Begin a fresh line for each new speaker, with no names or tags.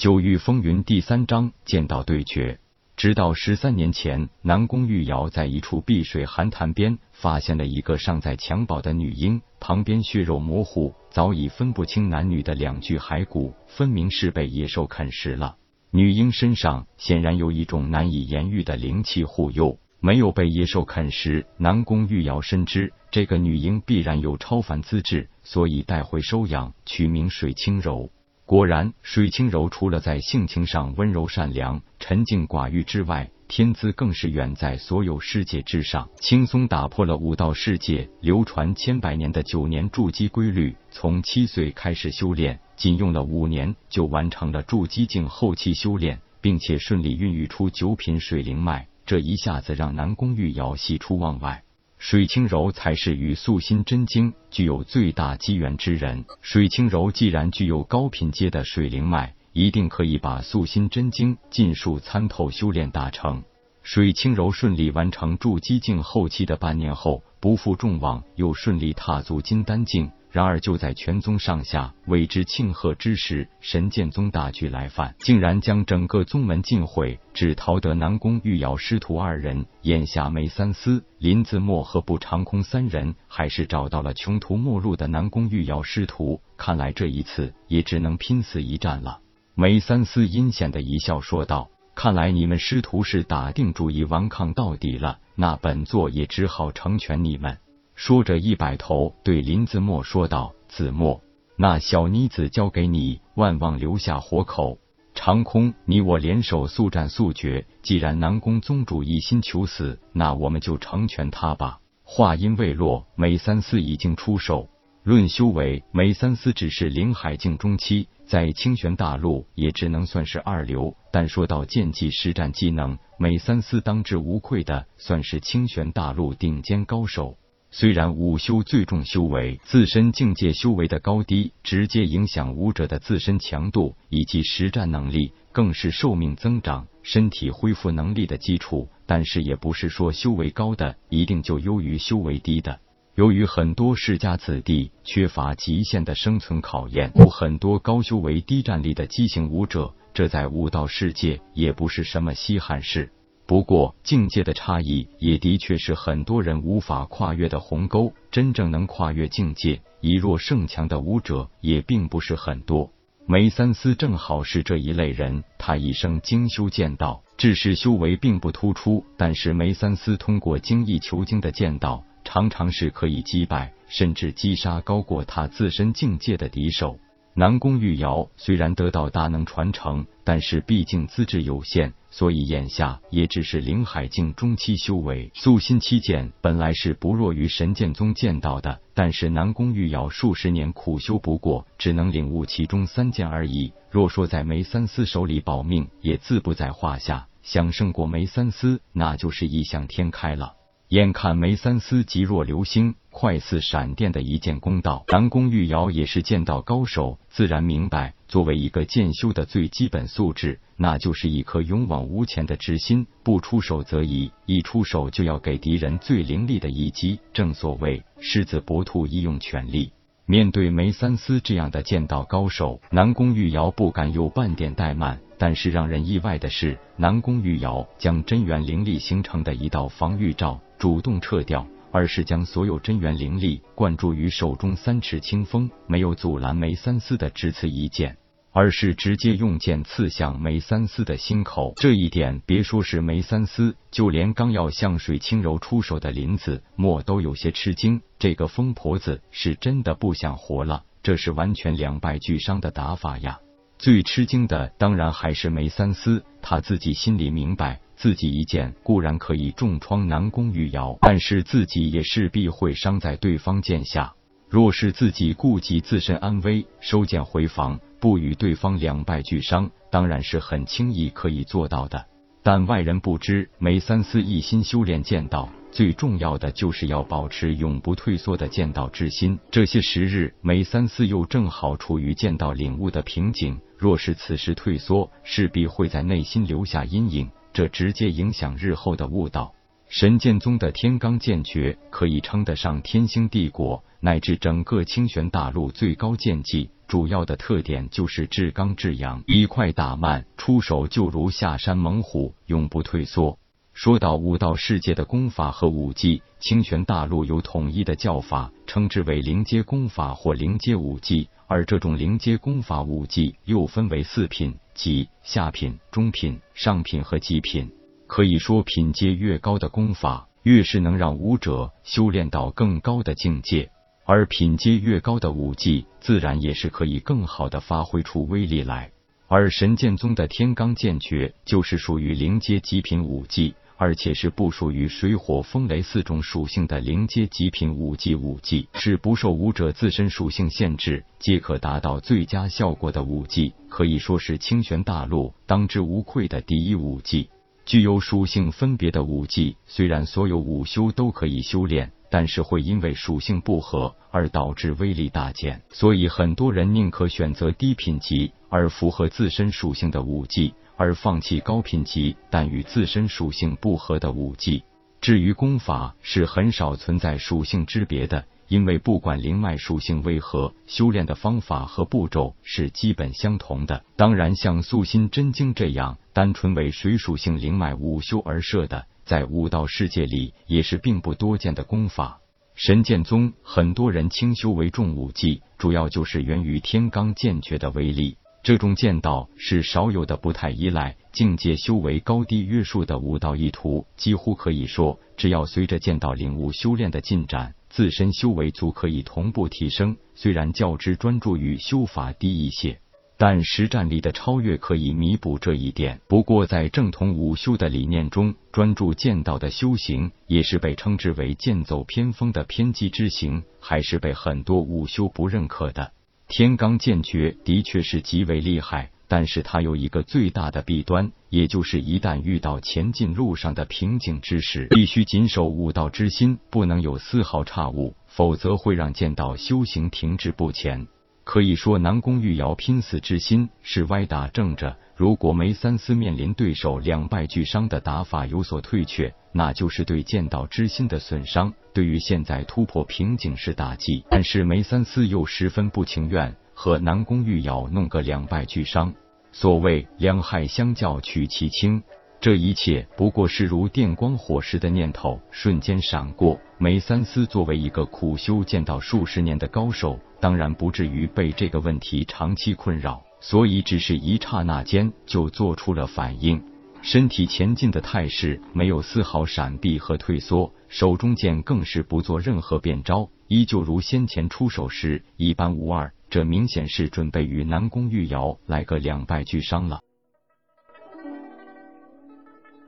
九域风云第三章剑道对决。直到十三年前，南宫玉瑶在一处碧水寒潭边发现了一个尚在襁褓的女婴，旁边血肉模糊、早已分不清男女的两具骸骨，分明是被野兽啃食了。女婴身上显然有一种难以言喻的灵气护佑，没有被野兽啃食。南宫玉瑶深知这个女婴必然有超凡资质，所以带回收养，取名水清柔。果然，水清柔除了在性情上温柔善良、沉静寡欲之外，天资更是远在所有世界之上，轻松打破了武道世界流传千百年的九年筑基规律。从七岁开始修炼，仅用了五年就完成了筑基境后期修炼，并且顺利孕育出九品水灵脉，这一下子让南宫玉瑶喜出望外。水清柔才是与素心真经具有最大机缘之人。水清柔既然具有高品阶的水灵脉，一定可以把素心真经尽数参透修炼大成。水清柔顺利完成筑基境后期的半年后，不负众望，又顺利踏足金丹境。然而，就在全宗上下为之庆贺之时，神剑宗大举来犯，竟然将整个宗门尽毁，只逃得南宫玉瑶师徒二人。眼下，梅三思、林子墨和不长空三人还是找到了穷途末路的南宫玉瑶师徒，看来这一次也只能拼死一战了。梅三思阴险的一笑说道：“看来你们师徒是打定主意顽抗到底了，那本座也只好成全你们。”说着，一摆头，对林子墨说道：“子墨，那小妮子交给你，万望留下活口。长空，你我联手速战速决。既然南宫宗主一心求死，那我们就成全他吧。”话音未落，梅三思已经出手。论修为，梅三思只是灵海境中期，在清玄大陆也只能算是二流。但说到剑技实战技能，梅三思当之无愧的算是清玄大陆顶尖高手。虽然武修最重修为，自身境界修为的高低直接影响武者的自身强度以及实战能力，更是寿命增长、身体恢复能力的基础。但是也不是说修为高的一定就优于修为低的。由于很多世家子弟缺乏极限的生存考验，有很多高修为低战力的畸形武者，这在武道世界也不是什么稀罕事。不过，境界的差异也的确是很多人无法跨越的鸿沟。真正能跨越境界、以弱胜强的武者也并不是很多。梅三思正好是这一类人。他一生精修剑道，只是修为并不突出。但是梅三思通过精益求精的剑道，常常是可以击败甚至击杀高过他自身境界的敌手。南宫玉瑶虽然得到大能传承，但是毕竟资质有限。所以眼下也只是灵海境中期修为，素心七剑本来是不弱于神剑宗剑道的，但是南宫玉瑶数十年苦修不过，只能领悟其中三剑而已。若说在梅三思手里保命，也自不在话下。想胜过梅三思，那就是异想天开了。眼看梅三思急若流星、快似闪电的一剑攻到，南宫玉瑶也是剑道高手，自然明白，作为一个剑修的最基本素质，那就是一颗勇往无前的之心。不出手则已，一出手就要给敌人最凌厉的一击。正所谓狮子搏兔，一用全力。面对梅三思这样的剑道高手，南宫玉瑶不敢有半点怠慢。但是让人意外的是，南宫玉瑶将真元灵力形成的一道防御罩。主动撤掉，而是将所有真元灵力灌注于手中三尺清风，没有阻拦梅三思的只此一剑，而是直接用剑刺向梅三思的心口。这一点，别说是梅三思，就连刚要向水清柔出手的林子墨都有些吃惊。这个疯婆子是真的不想活了，这是完全两败俱伤的打法呀！最吃惊的当然还是梅三思，他自己心里明白。自己一剑固然可以重创南宫玉瑶，但是自己也势必会伤在对方剑下。若是自己顾及自身安危，收剑回防，不与对方两败俱伤，当然是很轻易可以做到的。但外人不知，梅三思一心修炼剑道，最重要的就是要保持永不退缩的剑道之心。这些时日，梅三思又正好处于剑道领悟的瓶颈，若是此时退缩，势必会在内心留下阴影。这直接影响日后的悟道。神剑宗的天罡剑诀可以称得上天星帝国乃至整个清玄大陆最高剑技，主要的特点就是至刚至阳，以快打慢，出手就如下山猛虎，永不退缩。说到武道世界的功法和武技，清玄大陆有统一的叫法，称之为灵阶功法或灵阶武技。而这种灵阶功法武技又分为四品，即下品、中品、上品和极品。可以说，品阶越高的功法，越是能让武者修炼到更高的境界；而品阶越高的武技，自然也是可以更好的发挥出威力来。而神剑宗的天罡剑诀就是属于灵阶极品武技。而且是不属于水火风雷四种属性的灵阶极品武技，武技是不受武者自身属性限制，皆可达到最佳效果的武技，可以说是清玄大陆当之无愧的第一武技。具有属性分别的武技，虽然所有武修都可以修炼，但是会因为属性不合而导致威力大减，所以很多人宁可选择低品级而符合自身属性的武技。而放弃高品级但与自身属性不合的武技。至于功法，是很少存在属性之别的，因为不管灵脉属性为何，修炼的方法和步骤是基本相同的。当然，像素心真经这样单纯为水属性灵脉武修而设的，在武道世界里也是并不多见的功法。神剑宗很多人轻修为重武技，主要就是源于天罡剑诀的威力。这种剑道是少有的不太依赖境界修为高低约束的武道意图，几乎可以说，只要随着剑道领悟修炼的进展，自身修为足可以同步提升。虽然较之专注于修法低一些，但实战力的超越可以弥补这一点。不过，在正统武修的理念中，专注剑道的修行也是被称之为剑走偏锋的偏激之行，还是被很多武修不认可的。天罡剑诀的确是极为厉害，但是它有一个最大的弊端，也就是一旦遇到前进路上的瓶颈之时，必须谨守武道之心，不能有丝毫差误，否则会让剑道修行停滞不前。可以说，南宫玉瑶拼死之心是歪打正着。如果梅三思面临对手两败俱伤的打法有所退却，那就是对剑道之心的损伤，对于现在突破瓶颈是打击。但是梅三思又十分不情愿和南宫玉瑶弄个两败俱伤。所谓两害相较取其轻，这一切不过是如电光火石的念头瞬间闪过。梅三思作为一个苦修剑道数十年的高手，当然不至于被这个问题长期困扰。所以，只是一刹那间就做出了反应，身体前进的态势没有丝毫闪避和退缩，手中剑更是不做任何变招，依旧如先前出手时一般无二。这明显是准备与南宫玉瑶来个两败俱伤了。